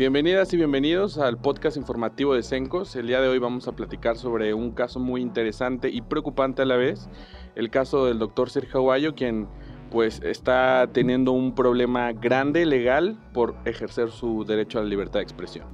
Bienvenidas y bienvenidos al podcast informativo de Sencos. El día de hoy vamos a platicar sobre un caso muy interesante y preocupante a la vez, el caso del doctor Sergio Aguayo, quien pues está teniendo un problema grande legal por ejercer su derecho a la libertad de expresión.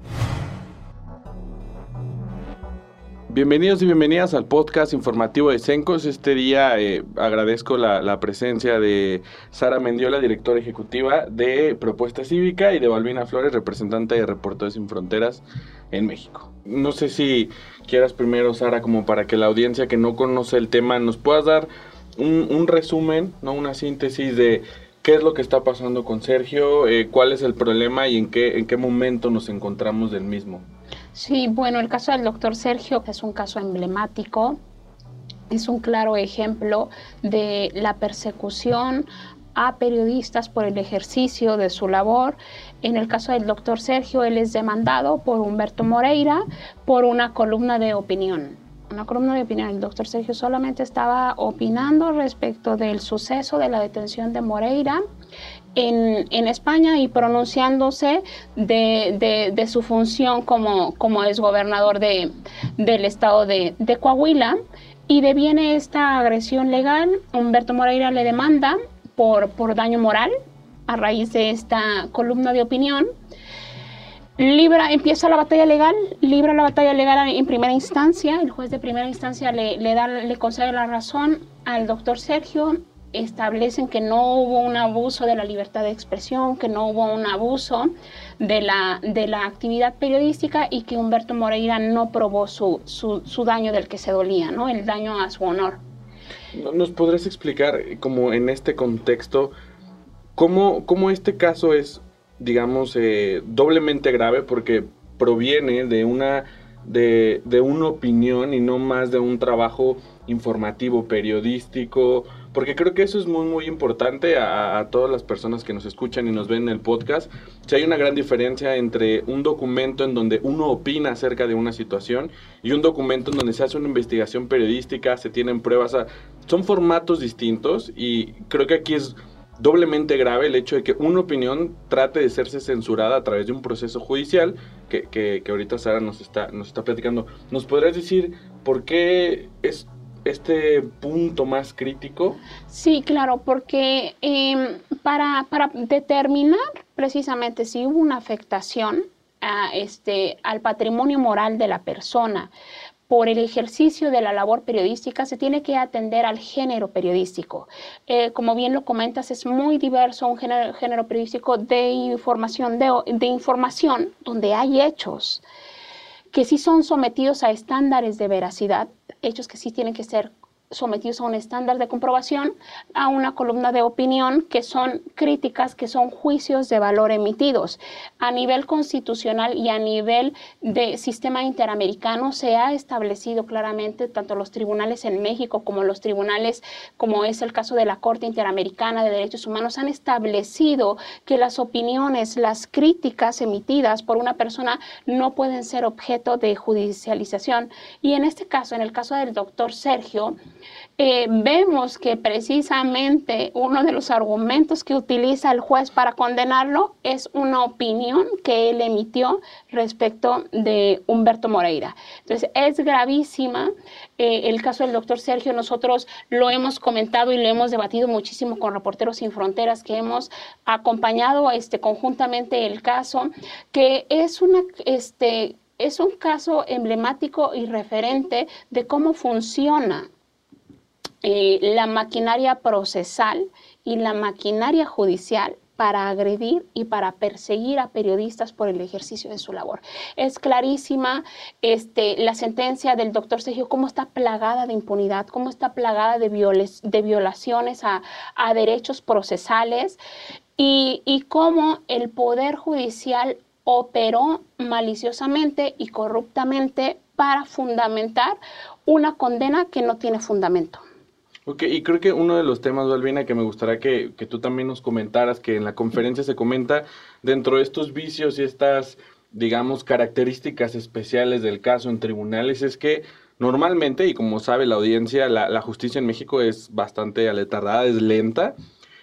Bienvenidos y bienvenidas al podcast informativo de Sencos. Este día eh, agradezco la, presencia de Sara Mendiola, directora ejecutiva de Propuesta Cívica, y de Balbina Flores, representante de Reporteros Sin Fronteras en México. No sé si quieras primero, Sara, como para que la audiencia que no conoce el tema nos puedas dar un, resumen, no una síntesis de qué es lo que está pasando con Sergio, eh, cuál es el problema y en qué, en qué momento nos encontramos del mismo. Sí, bueno, el caso del doctor Sergio es un caso emblemático, es un claro ejemplo de la persecución a periodistas por el ejercicio de su labor. En el caso del doctor Sergio, él es demandado por Humberto Moreira por una columna de opinión. Una columna de opinión. El doctor Sergio solamente estaba opinando respecto del suceso de la detención de Moreira en, España y pronunciándose de, su función como, como es gobernador de, del estado de, Coahuila. Y deviene esta agresión legal, Humberto Moreira le demanda por, por daño moral a raíz de esta columna de opinión. Libra, empieza la batalla legal, libra la batalla legal en primera instancia, el juez de primera instancia le, le, da, le concede la razón al doctor Sergio, establecen que no hubo un abuso de la libertad de expresión, que no hubo un abuso de la, de la actividad periodística y que Humberto Moreira no probó su, su, daño del que se dolía, ¿no? el daño a su honor. ¿Nos podrías explicar, como en este contexto, cómo, cómo este caso es, digamos, eh, doblemente grave porque proviene de una, de, de una opinión y no más de un trabajo informativo, periodístico, porque creo que eso es muy, muy importante a, todas las personas que nos escuchan y nos ven en el podcast. Si hay una gran diferencia entre un documento en donde uno opina acerca de una situación y un documento en donde se hace una investigación periodística, se tienen pruebas, son formatos distintos y creo que aquí es doblemente grave el hecho de que una opinión trate de serse censurada a través de un proceso judicial que, que, que ahorita Sara nos está, nos está platicando. ¿Nos podrías decir por qué es este punto más crítico? Sí, claro, porque em, para, para, determinar precisamente si hubo una afectación a este, al patrimonio moral de la persona por el ejercicio de la labor periodística se tiene que atender al género periodístico. Eh, como bien lo comentas, es muy diverso un género, periodístico de información, de, de información donde hay hechos que sí son sometidos a estándares de veracidad, hechos que sí tienen que ser sometidos a un estándar de comprobación, a una columna de opinión que son críticas, que son juicios de valor emitidos. A nivel constitucional y a nivel de sistema interamericano se ha establecido claramente tanto los tribunales en México como los tribunales, como es el caso de la Corte Interamericana de Derechos Humanos, han establecido que las opiniones, las críticas emitidas por una persona no pueden ser objeto de judicialización. Y en este caso, en el caso del doctor Sergio, eh, vemos que precisamente uno de los argumentos que utiliza el juez para condenarlo es una opinión que él emitió respecto de Humberto Moreira. Entonces, es gravísima. Eh, el caso del doctor Sergio, nosotros lo hemos comentado y lo hemos debatido muchísimo con Reporteros Sin Fronteras, que hemos acompañado este, conjuntamente el caso, que es una... Este, es un caso emblemático y referente de cómo funciona eh, la maquinaria procesal y la maquinaria judicial para agredir y para perseguir a periodistas por el ejercicio de su labor. Es clarísima este, la sentencia del doctor Sergio, cómo está plagada de impunidad, cómo está plagada de, de violaciones a, derechos procesales y, y cómo el Poder Judicial operó maliciosamente y corruptamente para fundamentar una condena que no tiene fundamento. Ok, y creo que uno de los temas, Valvina, que me gustaría que, tú también nos comentaras, que en la conferencia se comenta, dentro de estos vicios y estas, digamos, características especiales del caso en tribunales, es que normalmente, y como sabe la audiencia, la, la justicia en México es bastante aletargada, es lenta,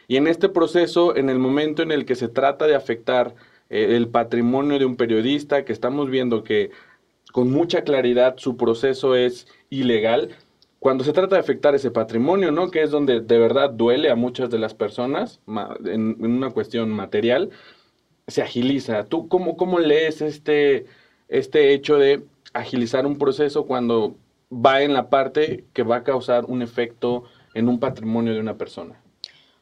y en este proceso, en el momento en el que se trata de afectar eh, el patrimonio de un periodista, que estamos viendo que con mucha claridad su proceso es ilegal, cuando se trata de afectar ese patrimonio, ¿no? Que es donde de verdad duele a muchas de las personas en, una cuestión material, se agiliza. ¿Tú cómo, cómo lees este, este hecho de agilizar un proceso cuando va en la parte que va a causar un efecto en un patrimonio de una persona?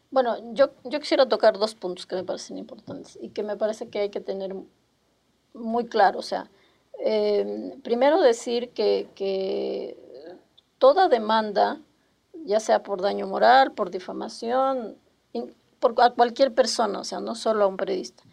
Bueno, yo, yo quisiera tocar dos puntos que me parecen importantes y que me parece que hay que tener muy claro. O sea, eh, primero decir que, que toda demanda, ya sea por daño moral, por difamación, a cualquier persona, o sea, no solo a un periodista,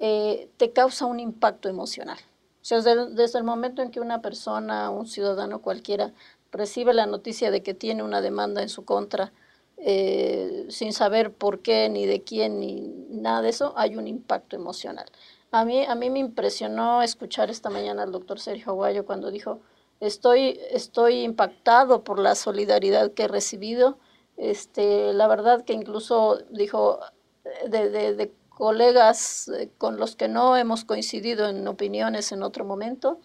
eh, te causa un impacto emocional. O sea, desde, el momento en que una persona, un ciudadano cualquiera, recibe la noticia de que tiene una demanda en su contra, eh, sin saber por qué, ni de quién, ni nada de eso, hay un impacto emocional. A mí, a mí me impresionó escuchar esta mañana al doctor Sergio Aguayo cuando dijo, Estoy, estoy impactado por la solidaridad que he recibido. Este, la verdad que incluso dijo de, de, colegas eh, con los que no hemos coincidido en opiniones en otro momento,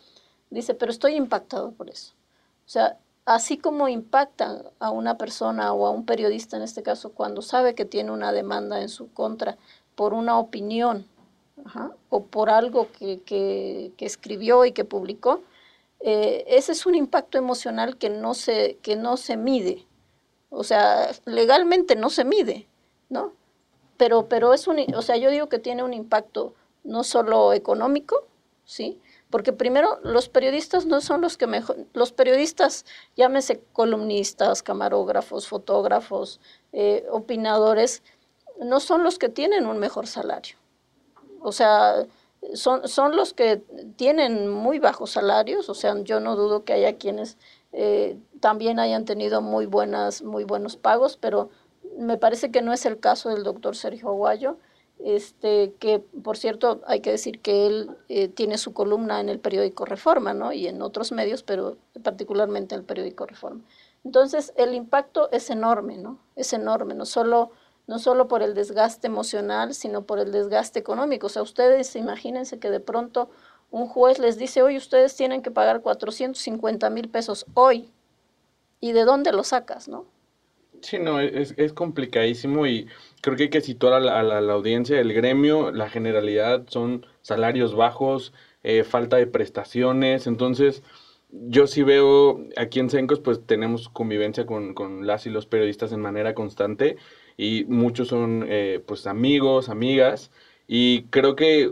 dice, pero estoy impactado por eso. O sea, así como impactan a una persona o a un periodista en este caso cuando sabe que tiene una demanda en su contra por una opinión o por algo que, que, que, escribió y que publicó, eh, ese es un impacto emocional que no se, que no se mide. O sea, legalmente no se mide, ¿no? Pero, pero es un, o sea, yo digo que tiene un impacto no solo económico, ¿sí? Porque primero, los periodistas no son los que mejor, los periodistas, llámese columnistas, camarógrafos, fotógrafos, eh, opinadores, no son los que tienen un mejor salario. O sea, son, son los que tienen muy bajos salarios, o sea, yo no dudo que haya quienes eh, también hayan tenido muy, buenas, muy buenos pagos, pero me parece que no es el caso del doctor Sergio Aguayo, este, que por cierto hay que decir que él eh, tiene su columna en el periódico Reforma, ¿no? Y en otros medios, pero particularmente en el periódico Reforma. Entonces, el impacto es enorme, ¿no? Es enorme, no solo no solo por el desgaste emocional, sino por el desgaste económico. O sea, ustedes imagínense que de pronto un juez les dice, hoy ustedes tienen que pagar 450 mil pesos hoy. ¿Y de dónde lo sacas, no? Sí, no, es, es complicadísimo y creo que hay que situar a la, audiencia, el gremio, la generalidad son salarios bajos, eh, falta de prestaciones, entonces yo sí veo aquí en Sencos pues tenemos convivencia con, con las y los periodistas en manera constante y muchos son eh, pues amigos, amigas y creo que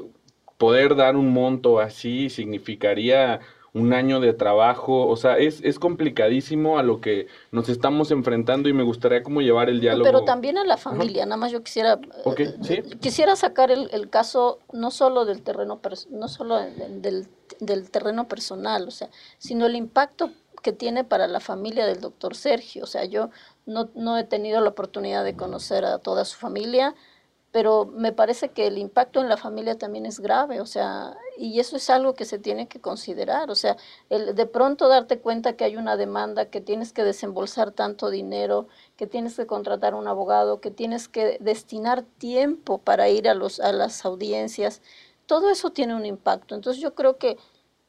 poder dar un monto así significaría un año de trabajo, o sea, es, es complicadísimo a lo que nos estamos enfrentando y me gustaría como llevar el diálogo. Pero también a la familia, nada más yo quisiera ¿Sí? quisiera sacar el, el, caso no solo del terreno no solo del, del terreno personal, o sea, sino el impacto que tiene para la familia del doctor Sergio. O sea, yo no, no he tenido la oportunidad de conocer a toda su familia, pero me parece que el impacto en la familia también es grave, o sea, y eso es algo que se tiene que considerar, o sea, el de pronto darte cuenta que hay una demanda, que tienes que desembolsar tanto dinero, que tienes que contratar un abogado, que tienes que destinar tiempo para ir a, los, a las audiencias, todo eso tiene un impacto. Entonces yo creo que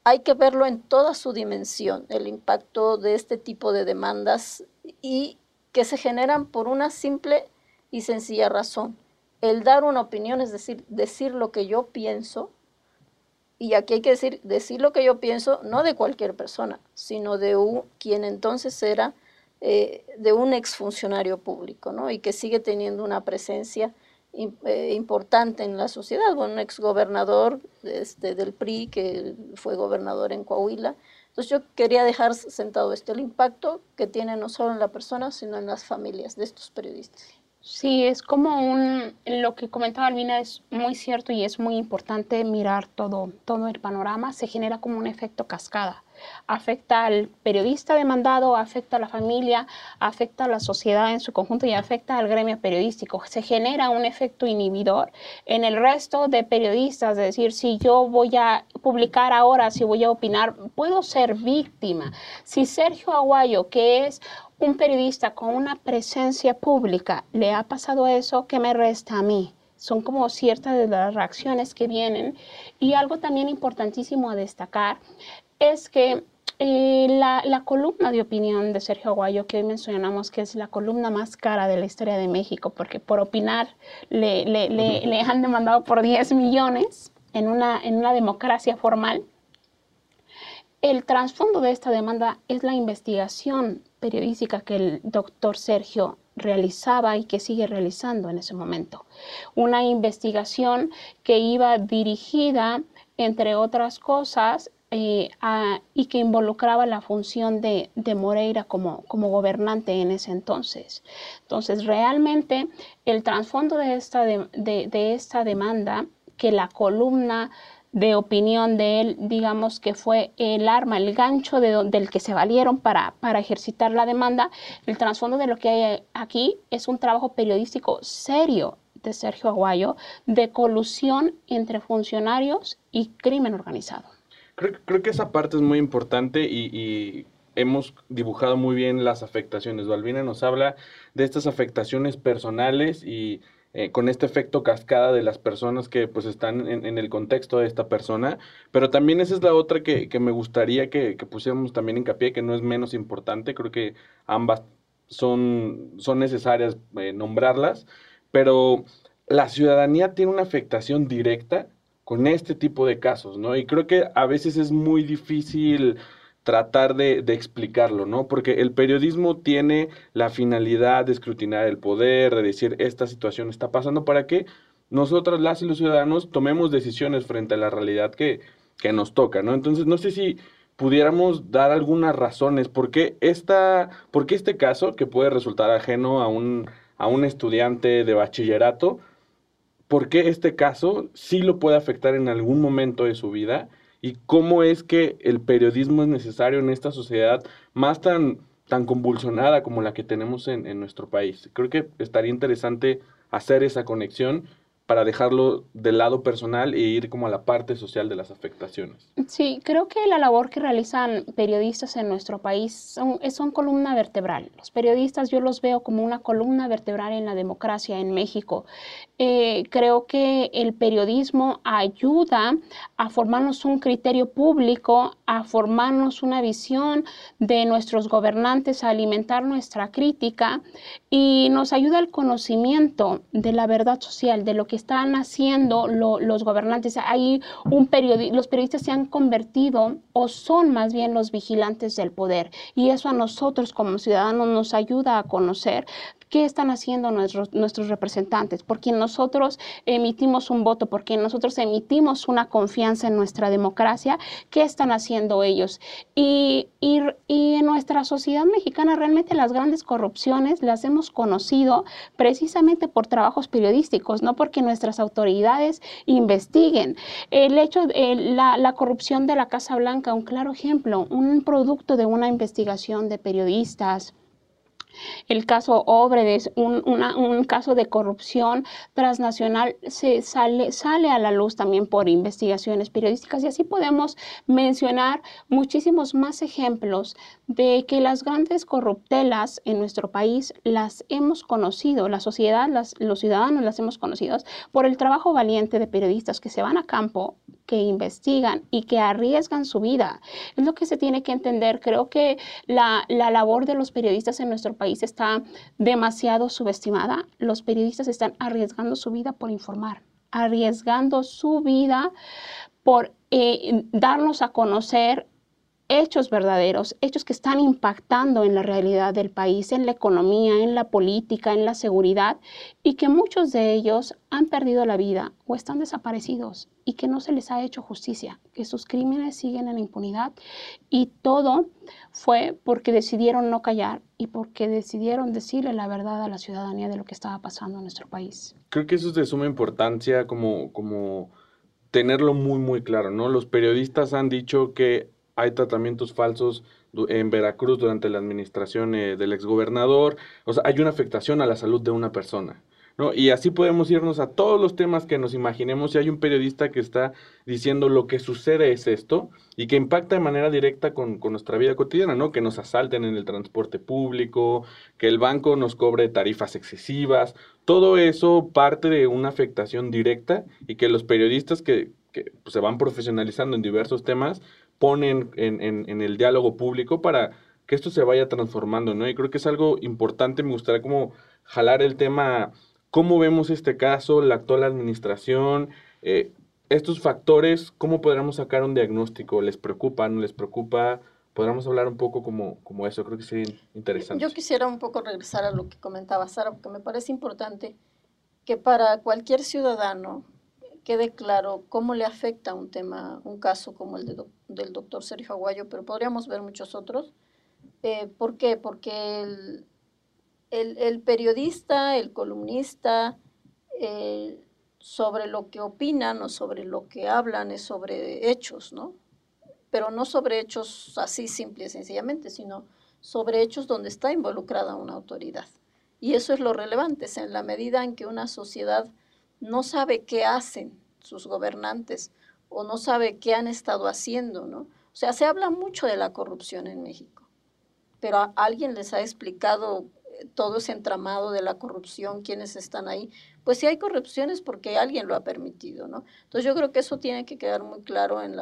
hay que verlo en toda su dimensión, el impacto de este tipo de demandas y que se generan por una simple y sencilla razón. El dar una opinión, es decir, decir lo que yo pienso, y aquí hay que decir, decir lo que yo pienso, no de cualquier persona, sino de un, quien entonces era eh, de un exfuncionario público, ¿no? Y que sigue teniendo una presencia eh, importante en la sociedad, bueno, un exgobernador este, del PRI que fue gobernador en Coahuila. Entonces yo quería dejar sentado este el impacto que tiene no solo en la persona, sino en las familias de estos periodistas. Sí, es como un, lo que comentaba Alvina es muy cierto y es muy importante mirar todo, todo el panorama, se genera como un efecto cascada afecta al periodista demandado, afecta a la familia, afecta a la sociedad en su conjunto y afecta al gremio periodístico. Se genera un efecto inhibidor en el resto de periodistas, es decir, si yo voy a publicar ahora, si voy a opinar, puedo ser víctima. Si Sergio Aguayo, que es un periodista con una presencia pública, le ha pasado eso, ¿qué me resta a mí? Son como ciertas de las reacciones que vienen. Y algo también importantísimo a destacar es que eh, la, la, columna de opinión de Sergio Aguayo, que hoy mencionamos que es la columna más cara de la historia de México, porque por opinar le, le, le, le han demandado por 10 millones en una, en una democracia formal. El trasfondo de esta demanda es la investigación periodística que el doctor Sergio realizaba y que sigue realizando en ese momento. Una investigación que iba dirigida, entre otras cosas, eh, y que involucraba la función de, Moreira como, como, gobernante en ese entonces. Entonces, realmente el trasfondo de esta, de, esta demanda, que la columna de opinión de él, digamos que fue el arma, el gancho de, del que se valieron para, para ejercitar la demanda, el trasfondo de lo que hay aquí es un trabajo periodístico serio de Sergio Aguayo de colusión entre funcionarios y crimen organizado. Creo, que esa parte es muy importante y, hemos dibujado muy bien las afectaciones. Balbina nos habla de estas afectaciones personales y eh, con este efecto cascada de las personas que pues están en, el contexto de esta persona, pero también esa es la otra que, me gustaría que, que, pusiéramos también hincapié, que no es menos importante, creo que ambas son, son necesarias eh, nombrarlas, pero la ciudadanía tiene una afectación directa con este tipo de casos, ¿no? Y creo que a veces es muy difícil tratar de, explicarlo, ¿no? Porque el periodismo tiene la finalidad de escrutinar el poder, de decir esta situación está pasando para que nosotros, las y los ciudadanos, tomemos decisiones frente a la realidad que, que nos toca, ¿no? Entonces, no sé si pudiéramos dar algunas razones por qué, esta, por qué este caso, que puede resultar ajeno a un, a un estudiante de bachillerato, por qué este caso sí lo puede afectar en algún momento de su vida y cómo es que el periodismo es necesario en esta sociedad más tan, tan convulsionada como la que tenemos en, en nuestro país. Creo que estaría interesante hacer esa conexión para dejarlo del lado personal e ir como a la parte social de las afectaciones. Sí, creo que la labor que realizan periodistas en nuestro país son, son columna vertebral. Los periodistas yo los veo como una columna vertebral en la democracia en México. Eh, creo que el periodismo ayuda a formarnos un criterio público, a formarnos una visión de nuestros gobernantes, a alimentar nuestra crítica y nos ayuda al conocimiento de la verdad social, de lo que están haciendo los gobernantes. Hay un los periodistas se han convertido o son más bien los vigilantes del poder y eso a nosotros como ciudadanos nos ayuda a conocer ¿Qué están haciendo nuestros, nuestros representantes? Porque nosotros emitimos un voto, porque nosotros emitimos una confianza en nuestra democracia. ¿Qué están haciendo ellos? Y, y, y en nuestra sociedad mexicana realmente las grandes corrupciones las hemos conocido precisamente por trabajos periodísticos, no porque nuestras autoridades investiguen. El hecho de la, la corrupción de la Casa Blanca, un claro ejemplo, un producto de una investigación de periodistas el caso Obredes, un, un caso de corrupción transnacional, se sale, sale a la luz también por investigaciones periodísticas y así podemos mencionar muchísimos más ejemplos de que las grandes corruptelas en nuestro país las hemos conocido, la sociedad, los ciudadanos las hemos conocido por el trabajo valiente de periodistas que se van a campo, que investigan y que arriesgan su vida. Es lo que se tiene que entender. Creo que la, la labor de los periodistas en nuestro país está demasiado subestimada. Los periodistas están arriesgando su vida por informar, arriesgando su vida por eh, darnos a conocer hechos verdaderos, hechos que están impactando en la realidad del país, en la economía, en la política, en la seguridad, y que muchos de ellos han perdido la vida o están desaparecidos y que no se les ha hecho justicia, que sus crímenes siguen en impunidad y todo fue porque decidieron no callar y porque decidieron decirle la verdad a la ciudadanía de lo que estaba pasando en nuestro país. Creo que eso es de suma importancia como, como tenerlo muy, muy claro, ¿no? Los periodistas han dicho que hay tratamientos falsos en Veracruz durante la administración eh, del exgobernador. O sea, hay una afectación a la salud de una persona. ¿no? Y así podemos irnos a todos los temas que nos imaginemos. Si hay un periodista que está diciendo lo que sucede es esto y que impacta de manera directa con, con, nuestra vida cotidiana, ¿no? Que nos asalten en el transporte público, que el banco nos cobre tarifas excesivas. Todo eso parte de una afectación directa y que los periodistas que, que pues, se van profesionalizando en diversos temas ponen en, en, el diálogo público para que esto se vaya transformando, ¿no? Y creo que es algo importante, me gustaría como jalar el tema, cómo vemos este caso, la actual administración, eh, estos factores, cómo podríamos sacar un diagnóstico, ¿les preocupa, no les preocupa? Podríamos hablar un poco como, como eso, creo que sería interesante. Yo quisiera un poco regresar a lo que comentaba Sara, porque me parece importante que para cualquier ciudadano quede claro cómo le afecta un tema, un caso como el de del doctor Sergio Aguayo, pero podríamos ver muchos otros, eh, ¿Por qué? Porque el, periodista, el columnista, eh, sobre lo que opinan o sobre lo que hablan es sobre hechos, ¿no? Pero no sobre hechos así simple y sencillamente, sino sobre hechos donde está involucrada una autoridad. Y eso es lo relevante, en la medida en que una sociedad no sabe qué hacen sus gobernantes o no sabe qué han estado haciendo, ¿no? O sea, se habla mucho de la corrupción en México pero alguien les ha explicado eh, todo ese entramado de la corrupción, quiénes están ahí. Pues si hay corrupción es porque alguien lo ha permitido, ¿no? Entonces yo creo que eso tiene que quedar muy claro en,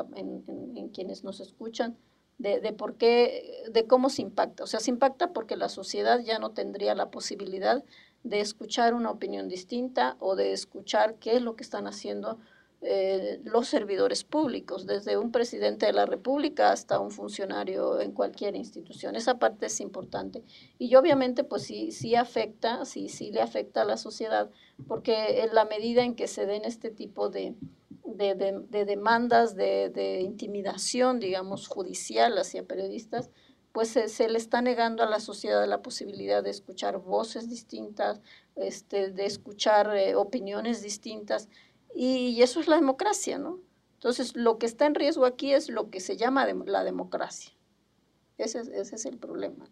quienes nos escuchan, de, de, por qué, de cómo se impacta. O sea, se impacta porque la sociedad ya no tendría la posibilidad de escuchar una opinión distinta o de escuchar qué es lo que están haciendo eh, los servidores públicos, desde un presidente de la República hasta un funcionario en cualquier institución. Esa parte es importante. Y obviamente, pues sí, sí afecta, sí, sí le afecta a la sociedad, porque en la medida en que se den este tipo de, de, de, demandas de, intimidación, digamos, judicial hacia periodistas, pues se, le está negando a la sociedad la posibilidad de escuchar voces distintas, este, de escuchar eh, opiniones distintas. Y eso es la democracia, ¿no? Entonces, lo que está en riesgo aquí es lo que se llama la democracia. Ese es, el problema.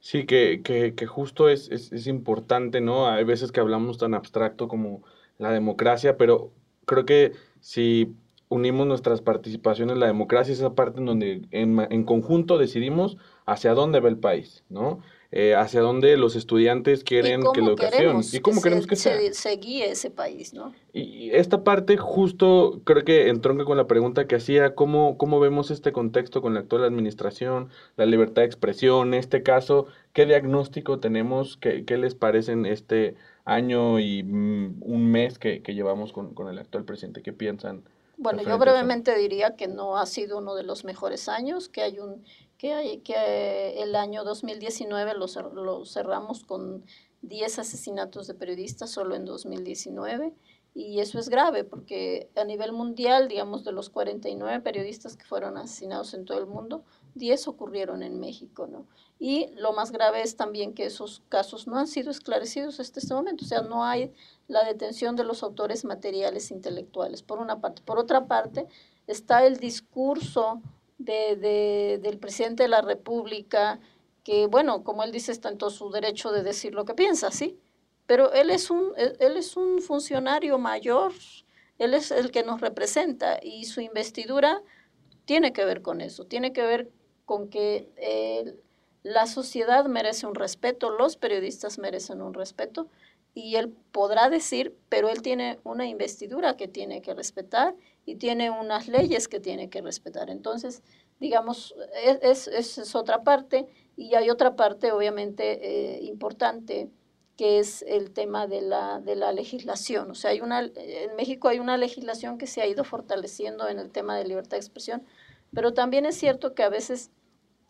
Sí, que, que, justo es, es, importante, ¿no? Hay veces que hablamos tan abstracto como la democracia, pero creo que si unimos nuestras participaciones, la democracia es esa parte en donde en, en conjunto decidimos hacia dónde va el país, ¿no? Eh, hacia dónde los estudiantes quieren que la educación y cómo queremos que se, se, guíe ese país, ¿no? Y esta parte justo creo que entronca con la pregunta que hacía, ¿cómo, cómo vemos este contexto con la actual administración, la libertad de expresión, en este caso, qué diagnóstico tenemos, qué, qué les parece en este año y mm, un mes que, que llevamos con, con, el actual presidente, qué piensan? Bueno, yo brevemente diría que no ha sido uno de los mejores años, que hay un que, que el año 2019 lo, lo cerramos con 10 asesinatos de periodistas solo en 2019 y eso es grave porque a nivel mundial, digamos, de los 49 periodistas que fueron asesinados en todo el mundo, 10 ocurrieron en México, ¿no? Y lo más grave es también que esos casos no han sido esclarecidos hasta este momento, o sea, no hay la detención de los autores materiales intelectuales, por una parte. Por otra parte, está el discurso de, del presidente de la República, que bueno, como él dice, está en todo su derecho de decir lo que piensa, ¿sí? Pero él es un, él es un funcionario mayor, él es el que nos representa y su investidura tiene que ver con eso, tiene que ver con que eh, la sociedad merece un respeto, los periodistas merecen un respeto y él podrá decir, pero él tiene una investidura que tiene que respetar y tiene unas leyes que tiene que respetar. Entonces, digamos, es, es, es otra parte y hay otra parte obviamente eh, importante que es el tema de la, de la legislación. O sea, hay una, en México hay una legislación que se ha ido fortaleciendo en el tema de libertad de expresión, pero también es cierto que a veces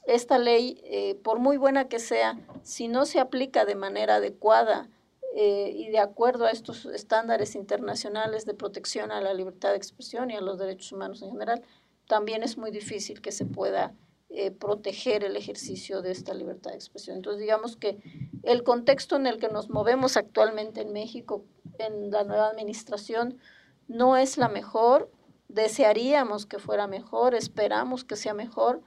esta ley, eh, por muy buena que sea, si no se aplica de manera adecuada eh, y de acuerdo a estos estándares internacionales de protección a la libertad de expresión y a los derechos humanos en general, también es muy difícil que se pueda eh, proteger el ejercicio de esta libertad de expresión. Entonces, digamos que el contexto en el que nos movemos actualmente en México, en la nueva administración, no es la mejor. Desearíamos que fuera mejor, esperamos que sea mejor,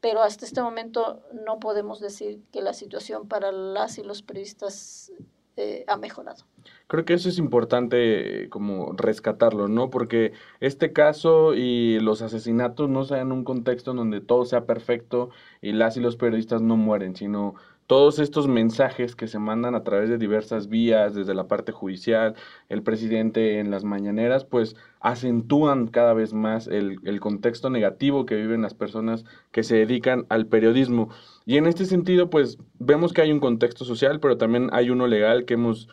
pero hasta este momento no podemos decir que la situación para las y los periodistas eh, ha mejorado. Creo que eso es importante como rescatarlo, ¿no? Porque este caso y los asesinatos no sean un contexto en donde todo sea perfecto y las y los periodistas no mueren, sino todos estos mensajes que se mandan a través de diversas vías, desde la parte judicial, el presidente en las mañaneras, pues acentúan cada vez más el, contexto negativo que viven las personas que se dedican al periodismo. Y en este sentido, pues vemos que hay un contexto social, pero también hay uno legal que hemos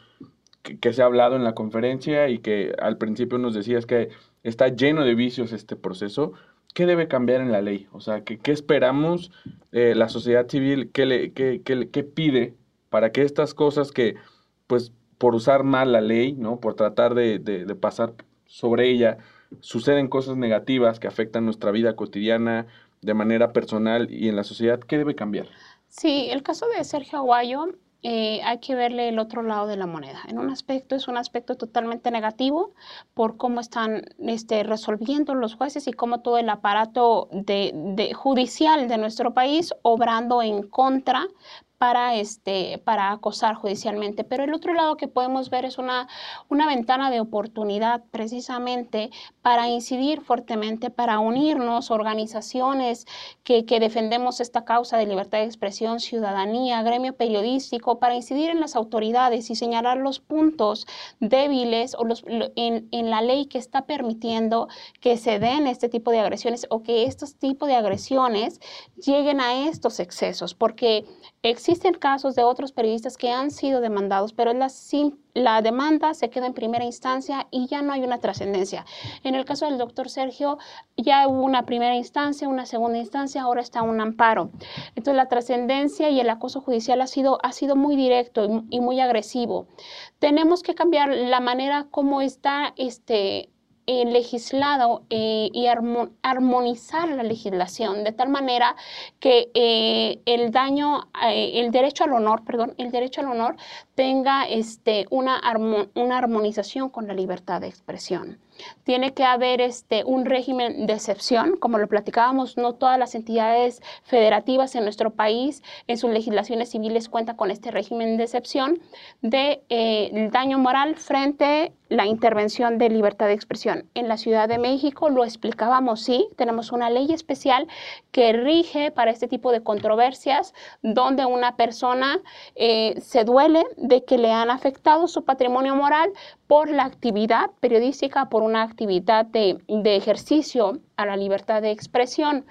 que, se ha hablado en la conferencia y que al principio nos decías que está lleno de vicios este proceso. ¿Qué debe cambiar en la ley? O sea, ¿qué, qué esperamos eh, la sociedad civil? ¿qué, le, qué, qué, pide para que estas cosas que, pues, por usar mal la ley, ¿no? Por tratar de, de, de pasar sobre ella, suceden cosas negativas que afectan nuestra vida cotidiana de manera personal y en la sociedad, ¿qué debe cambiar? Sí, el caso de Sergio Aguayo eh, hay que verle el otro lado de la moneda. En un aspecto es un aspecto totalmente negativo por cómo están este, resolviendo los jueces y cómo todo el aparato de, de judicial de nuestro país obrando en contra para, este, para acosar judicialmente. Pero el otro lado que podemos ver es una, una ventana de oportunidad precisamente para incidir fuertemente, para unirnos, organizaciones que, que defendemos esta causa de libertad de expresión, ciudadanía, gremio periodístico, para incidir en las autoridades y señalar los puntos débiles o los, en, en la ley que está permitiendo que se den este tipo de agresiones o que estos tipos de agresiones lleguen a estos excesos, porque Existen casos de otros periodistas que han sido demandados, pero la, la demanda se queda en primera instancia y ya no hay una trascendencia. En el caso del doctor Sergio, ya hubo una primera instancia, una segunda instancia, ahora está un amparo. Entonces, la trascendencia y el acoso judicial ha sido, ha sido muy directo y, y muy agresivo. Tenemos que cambiar la manera como está este, eh, legislado eh, y armonizar la legislación de tal manera que eh, el daño, el derecho al honor, perdón, el derecho al honor tenga este, una, una armonización con la libertad de expresión. Tiene que haber este, un régimen de excepción, como lo platicábamos, no todas las entidades federativas en nuestro país en sus legislaciones civiles cuentan con este régimen de excepción de eh, daño moral frente la intervención de libertad de expresión. En la Ciudad de México lo explicábamos, sí, tenemos una ley especial que rige para este tipo de controversias donde una persona eh, se duele de que le han afectado su patrimonio moral por la actividad periodística, por una actividad de, de, ejercicio a la libertad de expresión.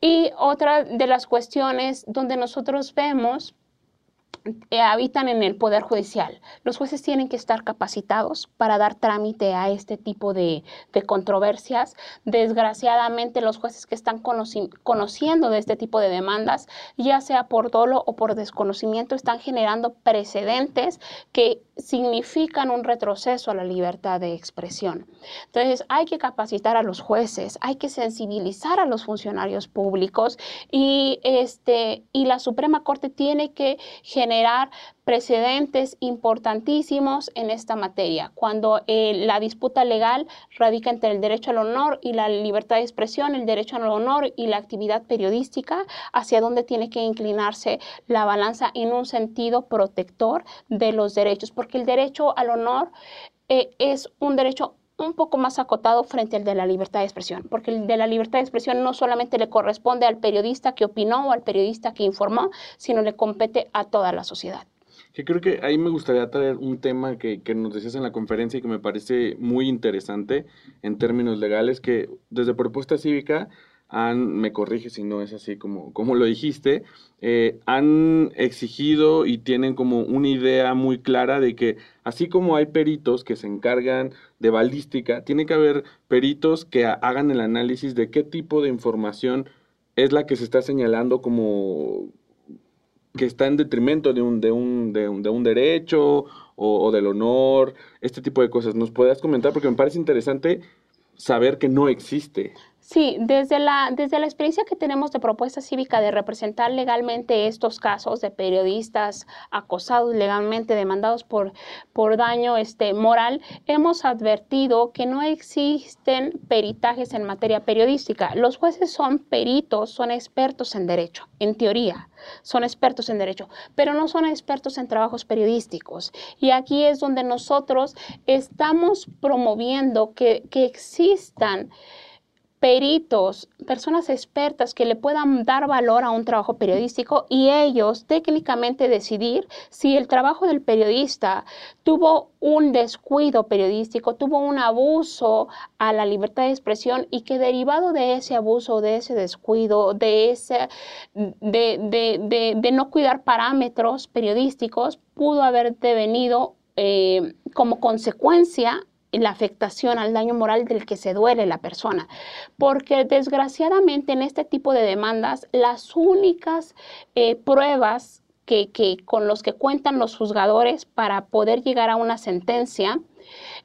Y otra de las cuestiones donde nosotros vemos habitan en el Poder Judicial. Los jueces tienen que estar capacitados para dar trámite a este tipo de, de controversias. Desgraciadamente, los jueces que están conociendo de este tipo de demandas, ya sea por dolo o por desconocimiento, están generando precedentes que significan un retroceso a la libertad de expresión. Entonces, hay que capacitar a los jueces, hay que sensibilizar a los funcionarios públicos y, este, y la Suprema Corte tiene que generar precedentes importantísimos en esta materia. Cuando eh, la disputa legal radica entre el derecho al honor y la libertad de expresión, el derecho al honor y la actividad periodística, hacia dónde tiene que inclinarse la balanza en un sentido protector de los derechos, porque el derecho al honor eh, es un derecho un poco más acotado frente al de la libertad de expresión, porque el de la libertad de expresión no solamente le corresponde al periodista que opinó o al periodista que informó, sino le compete a toda la sociedad. Que creo que ahí me gustaría traer un tema que, que, nos decías en la conferencia y que me parece muy interesante en términos legales, que desde Propuesta Cívica han, me corrige si no es así como, como lo dijiste, eh, han exigido y tienen como una idea muy clara de que así como hay peritos que se encargan de balística, tiene que haber peritos que hagan el análisis de qué tipo de información es la que se está señalando como que está en detrimento de un, de un, de un, de un derecho o, o, del honor, este tipo de cosas. ¿Nos puedes comentar? Porque me parece interesante saber que no existe. Sí, desde la, desde la experiencia que tenemos de propuesta cívica de representar legalmente estos casos de periodistas acosados legalmente, demandados por, por daño este, moral, hemos advertido que no existen peritajes en materia periodística. Los jueces son peritos, son expertos en derecho, en teoría, son expertos en derecho, pero no son expertos en trabajos periodísticos. Y aquí es donde nosotros estamos promoviendo que, que existan peritos, personas expertas que le puedan dar valor a un trabajo periodístico y ellos técnicamente decidir si el trabajo del periodista tuvo un descuido periodístico, tuvo un abuso a la libertad de expresión y que derivado de ese abuso, de ese descuido, de, ese, de, no cuidar parámetros periodísticos, pudo haber devenido eh, como consecuencia la afectación al daño moral del que se duele la persona. Porque desgraciadamente en este tipo de demandas las únicas eh, pruebas que, que, con los que cuentan los juzgadores para poder llegar a una sentencia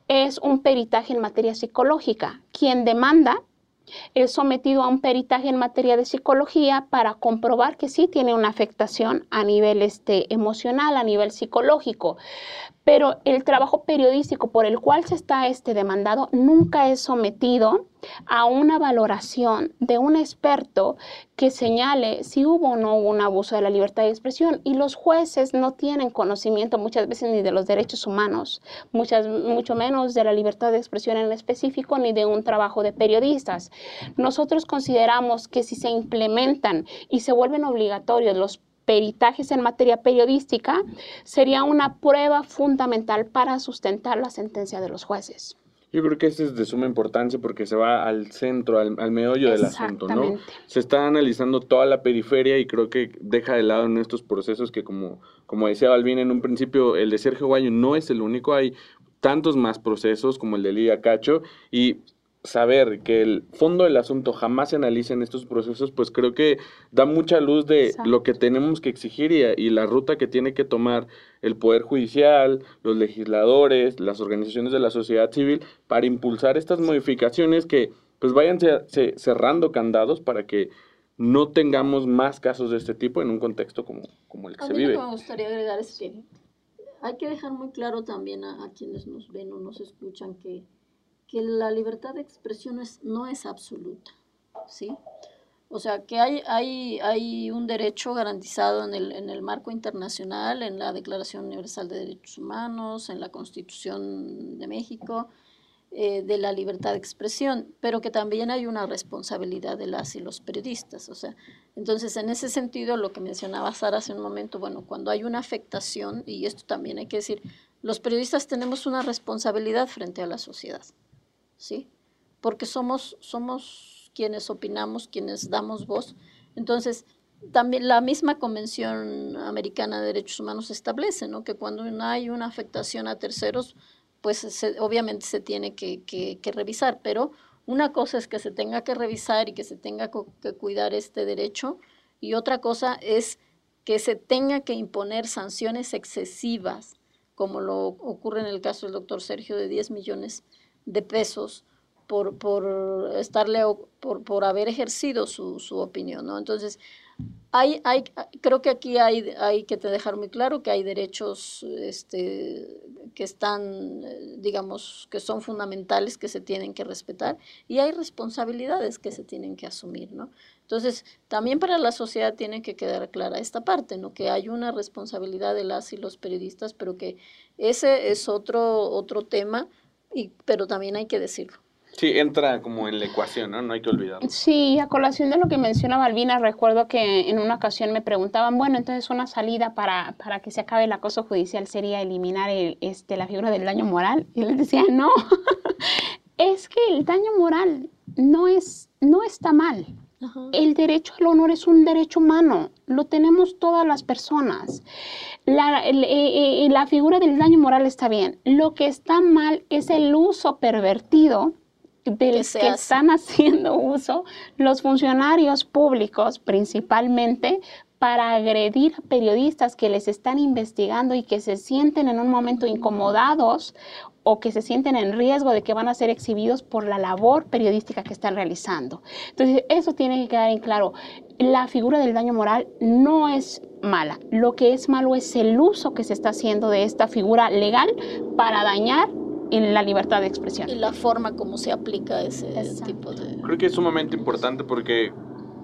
es un peritaje en materia psicológica. Quien demanda es sometido a un peritaje en materia de psicología para comprobar que sí tiene una afectación a nivel este, emocional, a nivel psicológico pero el trabajo periodístico por el cual se está este demandado nunca es sometido a una valoración de un experto que señale si hubo o no un abuso de la libertad de expresión y los jueces no tienen conocimiento muchas veces ni de los derechos humanos, muchas, mucho menos de la libertad de expresión en específico ni de un trabajo de periodistas. Nosotros consideramos que si se implementan y se vuelven obligatorios los peritajes en materia periodística sería una prueba fundamental para sustentar la sentencia de los jueces. Yo creo que eso es de suma importancia porque se va al centro, al, meollo del asunto, ¿no? Se está analizando toda la periferia y creo que deja de lado en estos procesos que como, como decía Balvin en un principio, el de Sergio Guayo no es el único, hay tantos más procesos como el de Lidia Cacho y saber que el fondo del asunto jamás se analiza en estos procesos, pues creo que da mucha luz de lo que tenemos que exigir y, y, la ruta que tiene que tomar el Poder Judicial, los legisladores, las organizaciones de la sociedad civil para impulsar estas modificaciones que pues vayan cerrando candados para que no tengamos más casos de este tipo en un contexto como, como el que se vive. Lo que me gustaría agregar es que hay que dejar muy claro también a quienes nos ven o nos escuchan que que la libertad de expresión no es absoluta, ¿sí? O sea, que hay, hay, hay un derecho garantizado en el, en el marco internacional, en la Declaración Universal de Derechos Humanos, en la Constitución de México, eh, de la libertad de expresión, pero que también hay una responsabilidad de las y los periodistas. O sea, entonces, en ese sentido, lo que mencionaba Sara hace un momento, bueno, cuando hay una afectación, y esto también hay que decir, los periodistas tenemos una responsabilidad frente a la sociedad. ¿Sí? Porque somos, somos quienes opinamos, quienes damos voz. Entonces, también la misma Convención Americana de Derechos Humanos establece, ¿no? Que cuando hay una afectación a terceros, pues obviamente se tiene que, que, revisar, pero una cosa es que se tenga que revisar y que se tenga que cuidar este derecho, y otra cosa es que se tenga que imponer sanciones excesivas, como lo ocurre en el caso del doctor Sergio de 10 millones de pesos por, por estarle, por, por haber ejercido su, su opinión, ¿no? Entonces, hay, hay, creo que aquí hay, hay que dejar muy claro que hay derechos este, que están, digamos, que son fundamentales, que se tienen que respetar, y hay responsabilidades que se tienen que asumir, ¿no? Entonces, también para la sociedad tiene que quedar clara esta parte, ¿no? Que hay una responsabilidad de las y los periodistas, pero que ese es otro, otro tema y, pero también hay que decirlo. Sí, entra como en la ecuación, ¿no? No hay que olvidarlo. Sí, a colación de lo que menciona Balbina, recuerdo que en una ocasión me preguntaban, bueno, entonces una salida para, para que se acabe el acoso judicial sería eliminar el, este, la figura del daño moral. Y les decía, no, es que el daño moral no, es, no está mal. El derecho al honor es un derecho humano, lo tenemos todas las personas. La, eh, eh, la figura del daño moral está bien. Lo que está mal es el uso pervertido del que, están haciendo uso los funcionarios públicos principalmente para agredir a periodistas que les están investigando y que se sienten en un momento incomodados o que se sienten en riesgo de que van a ser exhibidos por la labor periodística que están realizando. Entonces, eso tiene que quedar en claro. La figura del daño moral no es mala. Lo que es malo es el uso que se está haciendo de esta figura legal para dañar en la libertad de expresión. Y la forma como se aplica ese tipo de... Creo que es sumamente importante porque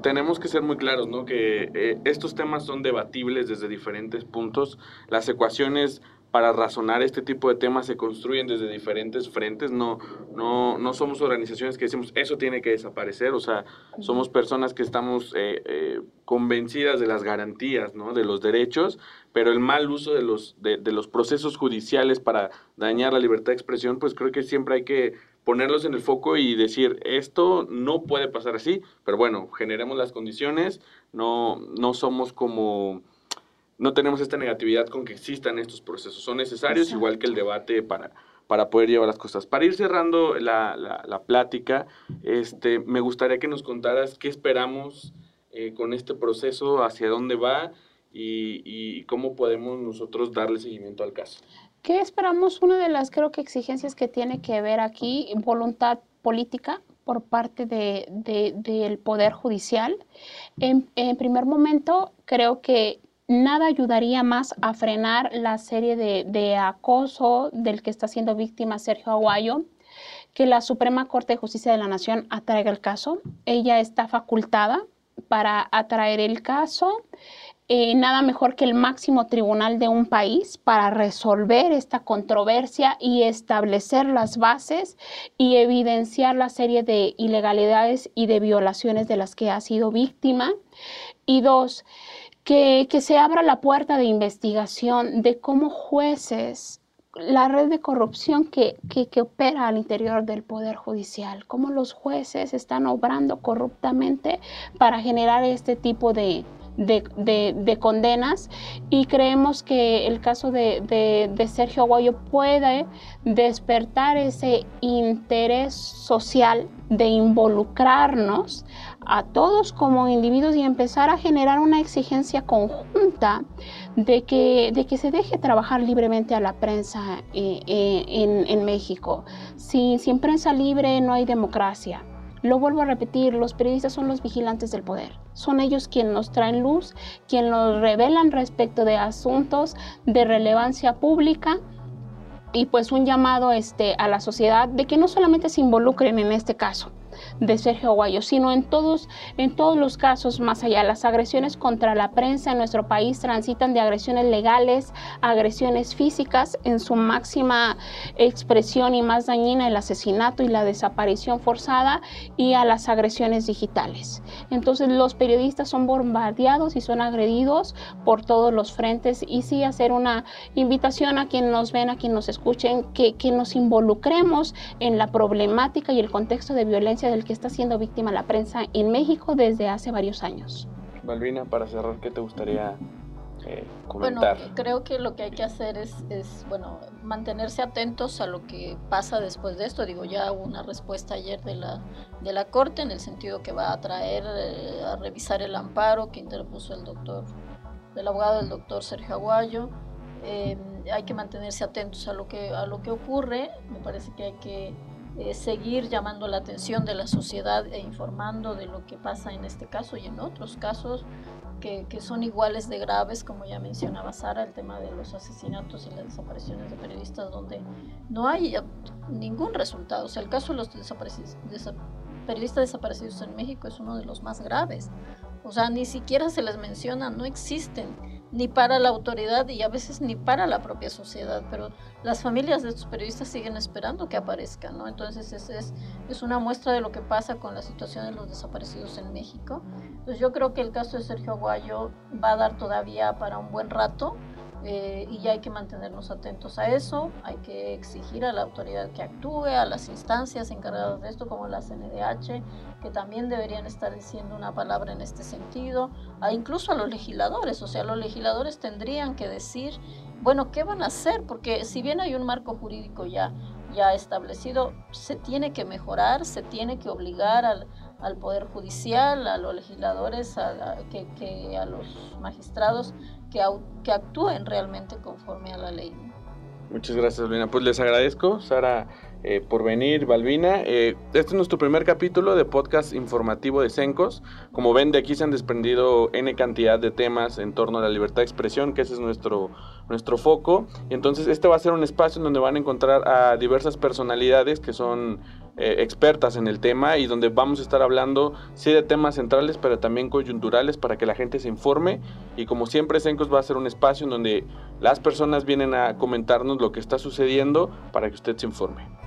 tenemos que ser muy claros, ¿no? Que eh, estos temas son debatibles desde diferentes puntos. Las ecuaciones para razonar este tipo de temas se construyen desde diferentes frentes. No, no, no somos organizaciones que decimos eso tiene que desaparecer. O sea, somos personas que estamos eh, eh, convencidas de las garantías, ¿no? De los derechos, pero el mal uso de los, de, de los procesos judiciales para dañar la libertad de expresión, pues creo que siempre hay que ponerlos en el foco y decir, esto no puede pasar así, pero bueno, generemos las condiciones, no, no somos como, no tenemos esta negatividad con que existan estos procesos, son necesarios, igual que el debate para, para poder llevar las cosas. Para ir cerrando la, la, plática, este, me gustaría que nos contaras qué esperamos eh, con este proceso, hacia dónde va y, y cómo podemos nosotros darle seguimiento al caso. ¿Qué esperamos? Una de las creo que exigencias que tiene que ver aquí, voluntad política por parte de, del Poder Judicial. En, primer momento, creo que nada ayudaría más a frenar la serie de, de acoso del que está siendo víctima Sergio Aguayo que la Suprema Corte de Justicia de la Nación atraiga el caso. Ella está facultada para atraer el caso. Eh, nada mejor que el máximo tribunal de un país para resolver esta controversia y establecer las bases y evidenciar la serie de ilegalidades y de violaciones de las que ha sido víctima. Y dos, que, se abra la puerta de investigación de cómo jueces la red de corrupción que, que, opera al interior del Poder Judicial, cómo los jueces están obrando corruptamente para generar este tipo de, de, condenas. Y creemos que el caso de, Sergio Aguayo puede despertar ese interés social de involucrarnos a todos como individuos y empezar a generar una exigencia conjunta de que, de que se deje trabajar libremente a la prensa eh, eh, en, México. sin prensa libre no hay democracia. Lo vuelvo a repetir, los periodistas son los vigilantes del poder. Son ellos quienes nos traen luz, quienes nos revelan respecto de asuntos de relevancia pública y pues un llamado este, a la sociedad de que no solamente se involucren en este caso, de Sergio Aguayo, sino en todos, en todos los casos más allá. Las agresiones contra la prensa en nuestro país transitan de agresiones legales a agresiones físicas en su máxima expresión y más dañina el asesinato y la desaparición forzada y a las agresiones digitales. Entonces los periodistas son bombardeados y son agredidos por todos los frentes y sí hacer una invitación a quien nos ven, a quien nos escuchen, que, que nos involucremos en la problemática y el contexto de violencia del que está siendo víctima la prensa en México desde hace varios años. Malvina, para cerrar, ¿qué te gustaría eh, comentar? Bueno, creo que lo que hay que hacer es, bueno, mantenerse atentos a lo que pasa después de esto. Digo, ya hubo una respuesta ayer de la, de la Corte en el sentido que va a traer eh, a revisar el amparo que interpuso el doctor, el abogado del doctor Sergio Aguayo. Eh, hay que mantenerse atentos a lo que, a lo que ocurre. Me parece que hay que eh, seguir llamando la atención de la sociedad e informando de lo que pasa en este caso y en otros casos que, que, son iguales de graves, como ya mencionaba Sara, el tema de los asesinatos y las desapariciones de periodistas, donde no hay ningún resultado. O sea, el caso de los desaparecidos, periodistas desaparecidos en México es uno de los más graves. O sea, ni siquiera se les menciona, no existen ni para la autoridad y a veces ni para la propia sociedad, pero las familias de estos periodistas siguen esperando que aparezcan, ¿no? Entonces es, es, es, una muestra de lo que pasa con la situación de los desaparecidos en México. Entonces yo creo que el caso de Sergio Aguayo va a dar todavía para un buen rato. Eh, y hay que mantenernos atentos a eso, hay que exigir a la autoridad que actúe, a las instancias encargadas de esto como la CNDH, que también deberían estar diciendo una palabra en este sentido, a incluso a los legisladores, o sea, los legisladores tendrían que decir, bueno, ¿qué van a hacer? Porque si bien hay un marco jurídico ya, ya establecido, se tiene que mejorar, se tiene que obligar al, al Poder Judicial, a los legisladores, a, que, a los magistrados que, actúen realmente conforme a la ley. Muchas gracias, Balbina. Pues les agradezco, Sara, eh, por venir, Balbina. Eh, este es nuestro primer capítulo de podcast informativo de Sencos. Como ven, de aquí se han desprendido N cantidad de temas en torno a la libertad de expresión, que ese es nuestro, nuestro foco. Y entonces este va a ser un espacio en donde van a encontrar a diversas personalidades que son eh, expertas en el tema y donde vamos a estar hablando sí de temas centrales, pero también coyunturales para que la gente se informe. Y como siempre, Sencos va a ser un espacio en donde las personas vienen a comentarnos lo que está sucediendo para que usted se informe.